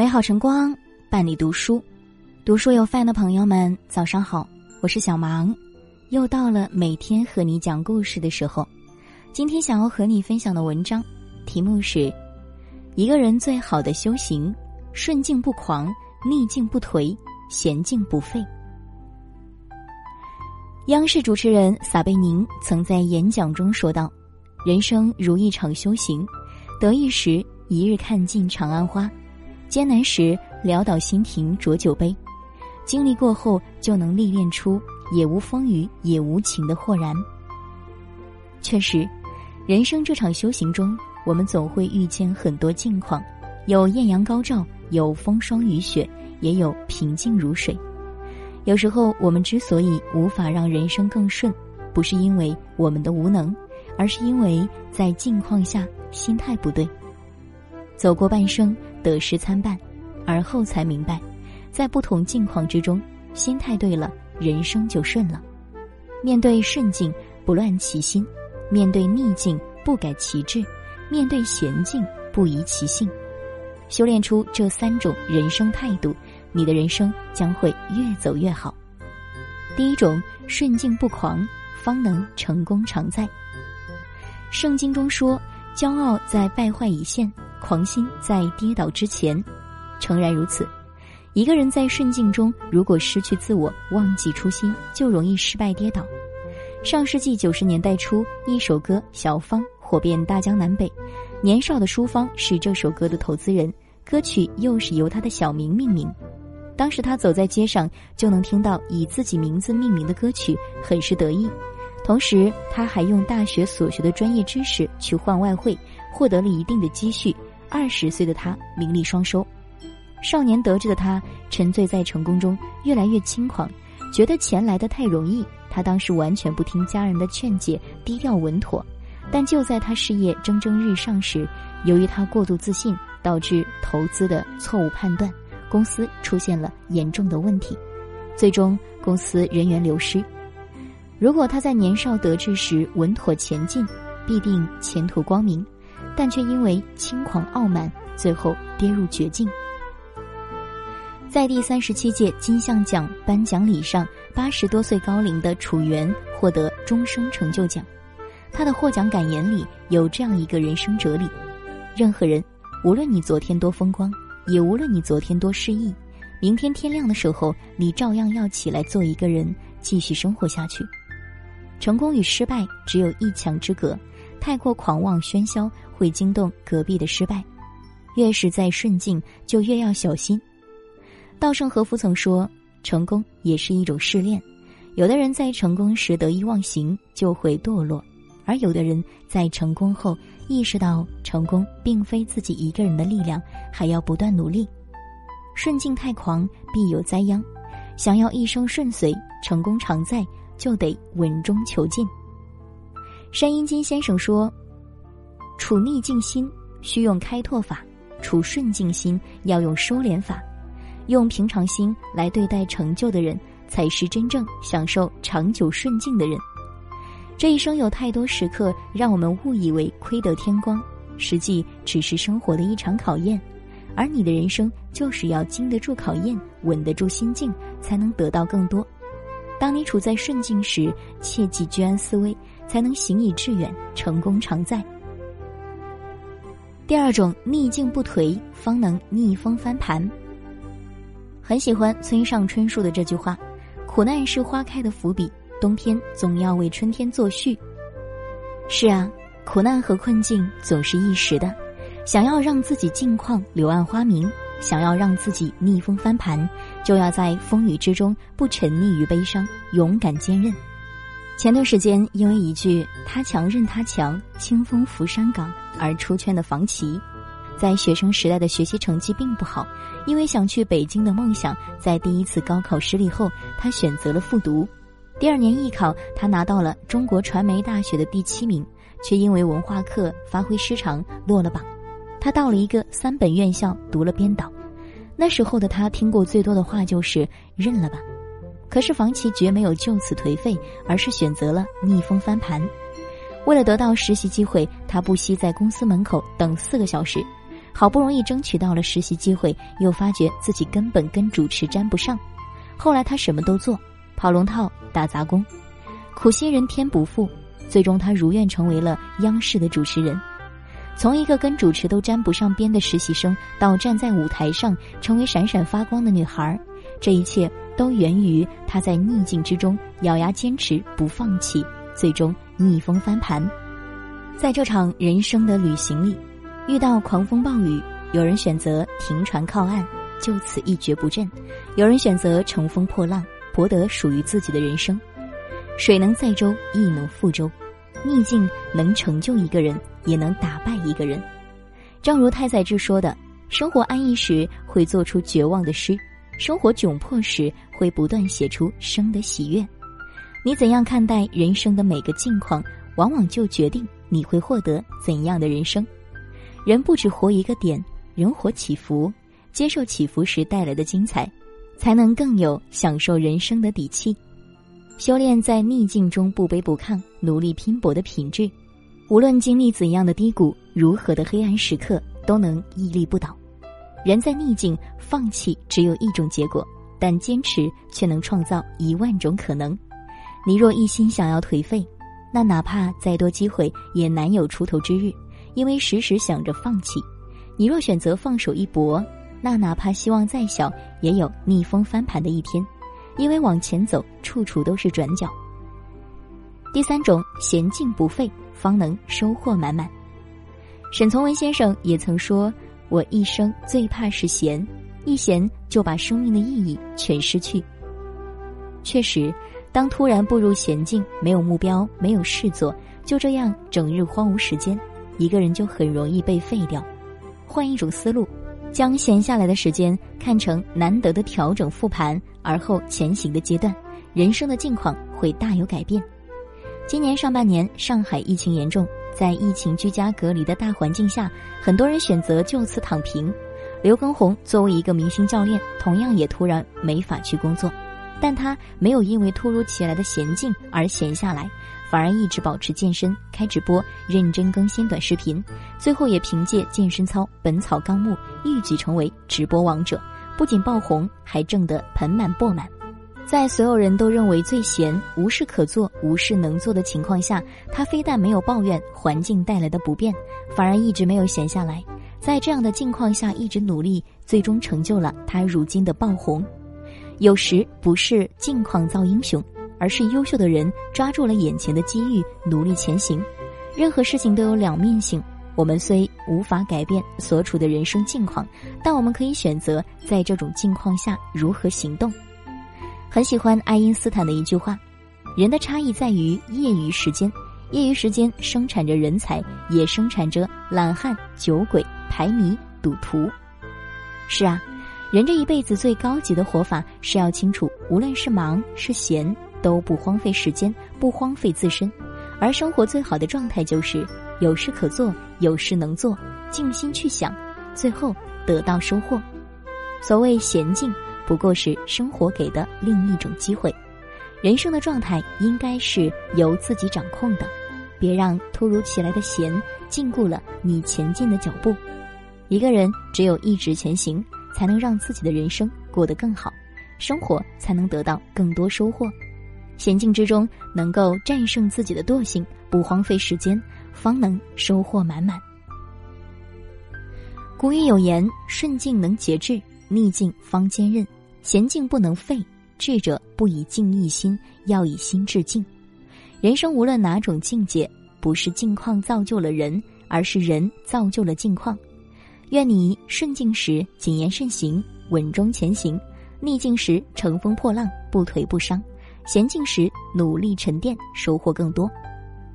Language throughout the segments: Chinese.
美好晨光伴你读书，读书有饭的朋友们，早上好，我是小芒，又到了每天和你讲故事的时候。今天想要和你分享的文章题目是：一个人最好的修行，顺境不狂，逆境不颓，闲静不废。央视主持人撒贝宁曾在演讲中说道：“人生如一场修行，得意时一日看尽长安花。”艰难时潦倒新停浊酒杯，经历过后就能历练出也无风雨也无晴的豁然。确实，人生这场修行中，我们总会遇见很多境况，有艳阳高照，有风霜雨雪，也有平静如水。有时候，我们之所以无法让人生更顺，不是因为我们的无能，而是因为在境况下心态不对。走过半生，得失参半，而后才明白，在不同境况之中，心态对了，人生就顺了。面对顺境不乱其心，面对逆境不改其志，面对险境不移其性。修炼出这三种人生态度，你的人生将会越走越好。第一种，顺境不狂，方能成功常在。圣经中说，骄傲在败坏以现。狂心在跌倒之前，诚然如此。一个人在顺境中，如果失去自我，忘记初心，就容易失败跌倒。上世纪九十年代初，一首歌《小芳》火遍大江南北。年少的淑芳是这首歌的投资人，歌曲又是由她的小名命名。当时她走在街上，就能听到以自己名字命名的歌曲，很是得意。同时，她还用大学所学的专业知识去换外汇，获得了一定的积蓄。二十岁的他名利双收，少年得志的他沉醉在成功中，越来越轻狂，觉得钱来的太容易。他当时完全不听家人的劝解，低调稳妥。但就在他事业蒸蒸日上时，由于他过度自信，导致投资的错误判断，公司出现了严重的问题，最终公司人员流失。如果他在年少得志时稳妥前进，必定前途光明。但却因为轻狂傲慢，最后跌入绝境。在第三十七届金像奖颁奖礼上，八十多岁高龄的楚原获得终生成就奖。他的获奖感言里有这样一个人生哲理：任何人，无论你昨天多风光，也无论你昨天多失意，明天天亮的时候，你照样要起来做一个人，继续生活下去。成功与失败只有一墙之隔。太过狂妄喧嚣会惊动隔壁的失败，越是在顺境就越要小心。稻盛和夫曾说：“成功也是一种试炼。有的人在成功时得意忘形，就会堕落；而有的人在成功后意识到成功并非自己一个人的力量，还要不断努力。顺境太狂必有灾殃，想要一生顺遂、成功常在，就得稳中求进。”山阴金先生说：“处逆境心需用开拓法，处顺境心要用收敛法。用平常心来对待成就的人，才是真正享受长久顺境的人。这一生有太多时刻让我们误以为亏得天光，实际只是生活的一场考验。而你的人生就是要经得住考验，稳得住心境，才能得到更多。当你处在顺境时，切记居安思危。”才能行以致远，成功常在。第二种，逆境不颓，方能逆风翻盘。很喜欢村上春树的这句话：“苦难是花开的伏笔，冬天总要为春天作序。”是啊，苦难和困境总是一时的，想要让自己境况柳暗花明，想要让自己逆风翻盘，就要在风雨之中不沉溺于悲伤，勇敢坚韧。前段时间，因为一句“他强任他强，清风拂山岗”而出圈的房琪，在学生时代的学习成绩并不好。因为想去北京的梦想，在第一次高考失利后，他选择了复读。第二年艺考，他拿到了中国传媒大学的第七名，却因为文化课发挥失常落了榜。他到了一个三本院校读了编导。那时候的他听过最多的话就是“认了吧”。可是房琪绝没有就此颓废，而是选择了逆风翻盘。为了得到实习机会，他不惜在公司门口等四个小时。好不容易争取到了实习机会，又发觉自己根本跟主持沾不上。后来他什么都做，跑龙套、打杂工，苦心人天不负，最终他如愿成为了央视的主持人。从一个跟主持都沾不上边的实习生，到站在舞台上成为闪闪发光的女孩，这一切都源于他在逆境之中咬牙坚持不放弃，最终逆风翻盘。在这场人生的旅行里。遇到狂风暴雨，有人选择停船靠岸，就此一蹶不振；有人选择乘风破浪，博得属于自己的人生。水能载舟，亦能覆舟。逆境能成就一个人，也能打败一个人。正如太宰治说的：“生活安逸时会做出绝望的诗，生活窘迫时会不断写出生的喜悦。你怎样看待人生的每个境况，往往就决定你会获得怎样的人生。”人不只活一个点，人活起伏，接受起伏时带来的精彩，才能更有享受人生的底气。修炼在逆境中不卑不亢、努力拼搏的品质，无论经历怎样的低谷、如何的黑暗时刻，都能屹立不倒。人在逆境，放弃只有一种结果，但坚持却能创造一万种可能。你若一心想要颓废，那哪怕再多机会，也难有出头之日。因为时时想着放弃，你若选择放手一搏，那哪怕希望再小，也有逆风翻盘的一天。因为往前走，处处都是转角。第三种，闲静不废，方能收获满满。沈从文先生也曾说：“我一生最怕是闲，一闲就把生命的意义全失去。”确实，当突然步入闲境，没有目标，没有事做，就这样整日荒芜时间。一个人就很容易被废掉，换一种思路，将闲下来的时间看成难得的调整复盘而后前行的阶段，人生的境况会大有改变。今年上半年，上海疫情严重，在疫情居家隔离的大环境下，很多人选择就此躺平。刘畊宏作为一个明星教练，同样也突然没法去工作，但他没有因为突如其来的闲静而闲下来。反而一直保持健身、开直播、认真更新短视频，最后也凭借健身操《本草纲目》一举成为直播王者，不仅爆红，还挣得盆满钵满。在所有人都认为最闲、无事可做、无事能做的情况下，他非但没有抱怨环境带来的不便，反而一直没有闲下来。在这样的境况下，一直努力，最终成就了他如今的爆红。有时不是境况造英雄。而是优秀的人抓住了眼前的机遇，努力前行。任何事情都有两面性。我们虽无法改变所处的人生境况，但我们可以选择在这种境况下如何行动。很喜欢爱因斯坦的一句话：“人的差异在于业余时间，业余时间生产着人才，也生产着懒汉、酒鬼、排迷、赌徒。”是啊，人这一辈子最高级的活法是要清楚，无论是忙是闲。都不荒废时间，不荒废自身，而生活最好的状态就是有事可做，有事能做，静心去想，最后得到收获。所谓闲静，不过是生活给的另一种机会。人生的状态应该是由自己掌控的，别让突如其来的闲禁锢了你前进的脚步。一个人只有一直前行，才能让自己的人生过得更好，生活才能得到更多收获。险境之中，能够战胜自己的惰性，不荒废时间，方能收获满满。古语有言：“顺境能节制，逆境方坚韧。闲静不能废，智者不以静一心，要以心致静。”人生无论哪种境界，不是境况造就了人，而是人造就了境况。愿你顺境时谨言慎行，稳中前行；逆境时乘风破浪，不颓不伤。闲静时努力沉淀，收获更多。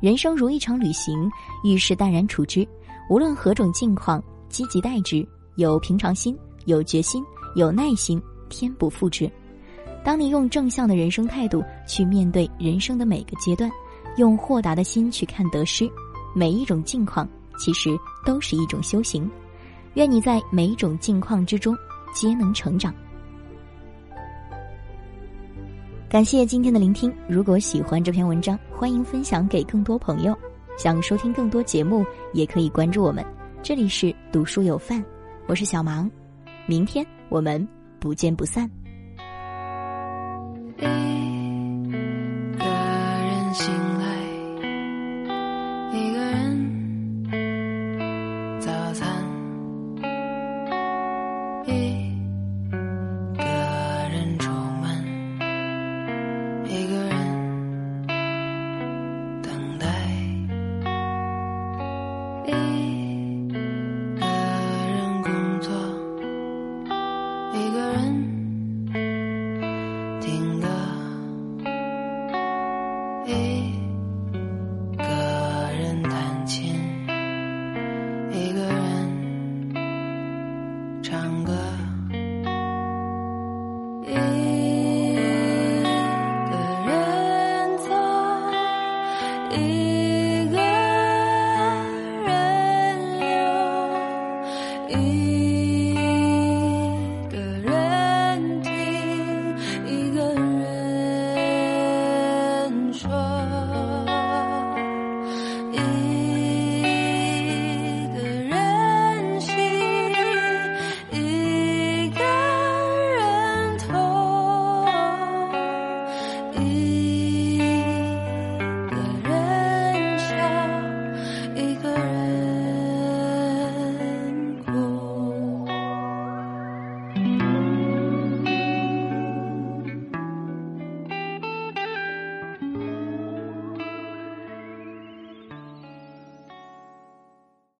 人生如一场旅行，遇事淡然处之。无论何种境况，积极待之，有平常心，有决心，有耐心，天不负之。当你用正向的人生态度去面对人生的每个阶段，用豁达的心去看得失，每一种境况其实都是一种修行。愿你在每一种境况之中皆能成长。感谢今天的聆听。如果喜欢这篇文章，欢迎分享给更多朋友。想收听更多节目，也可以关注我们。这里是读书有范，我是小芒，明天我们不见不散。一